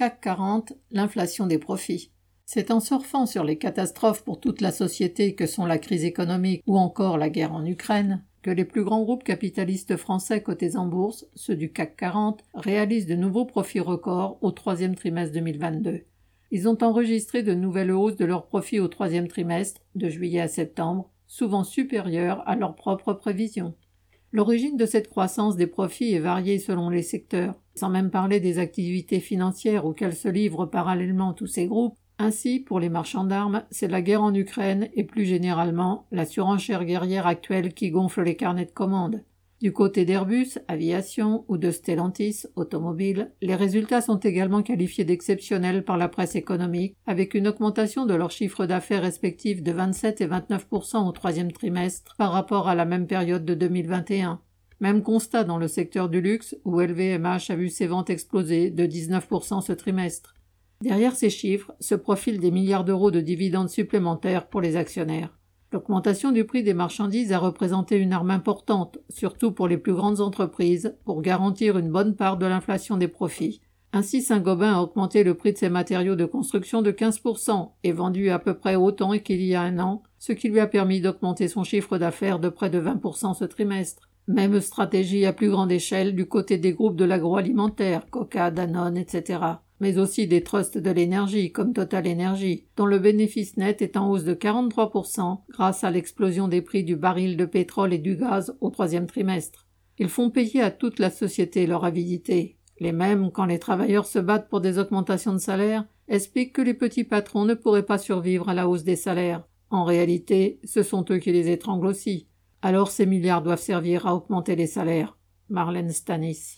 CAC 40, l'inflation des profits. C'est en surfant sur les catastrophes pour toute la société que sont la crise économique ou encore la guerre en Ukraine que les plus grands groupes capitalistes français cotés en bourse, ceux du CAC 40, réalisent de nouveaux profits records au troisième trimestre 2022. Ils ont enregistré de nouvelles hausses de leurs profits au troisième trimestre, de juillet à septembre, souvent supérieures à leurs propres prévisions. L'origine de cette croissance des profits est variée selon les secteurs, sans même parler des activités financières auxquelles se livrent parallèlement tous ces groupes. Ainsi, pour les marchands d'armes, c'est la guerre en Ukraine et plus généralement la surenchère guerrière actuelle qui gonfle les carnets de commandes. Du côté d'Airbus, aviation, ou de Stellantis, automobile, les résultats sont également qualifiés d'exceptionnels par la presse économique, avec une augmentation de leurs chiffres d'affaires respectifs de 27 et 29% au troisième trimestre par rapport à la même période de 2021. Même constat dans le secteur du luxe, où LVMH a vu ses ventes exploser de 19% ce trimestre. Derrière ces chiffres se profilent des milliards d'euros de dividendes supplémentaires pour les actionnaires. L'augmentation du prix des marchandises a représenté une arme importante, surtout pour les plus grandes entreprises, pour garantir une bonne part de l'inflation des profits. Ainsi, Saint-Gobain a augmenté le prix de ses matériaux de construction de 15% et vendu à peu près autant qu'il y a un an, ce qui lui a permis d'augmenter son chiffre d'affaires de près de 20% ce trimestre. Même stratégie à plus grande échelle du côté des groupes de l'agroalimentaire, Coca, Danone, etc mais aussi des trusts de l'énergie comme Total Energy, dont le bénéfice net est en hausse de 43% grâce à l'explosion des prix du baril de pétrole et du gaz au troisième trimestre. Ils font payer à toute la société leur avidité. Les mêmes, quand les travailleurs se battent pour des augmentations de salaire, expliquent que les petits patrons ne pourraient pas survivre à la hausse des salaires. En réalité, ce sont eux qui les étranglent aussi. Alors ces milliards doivent servir à augmenter les salaires. Marlène Stanis.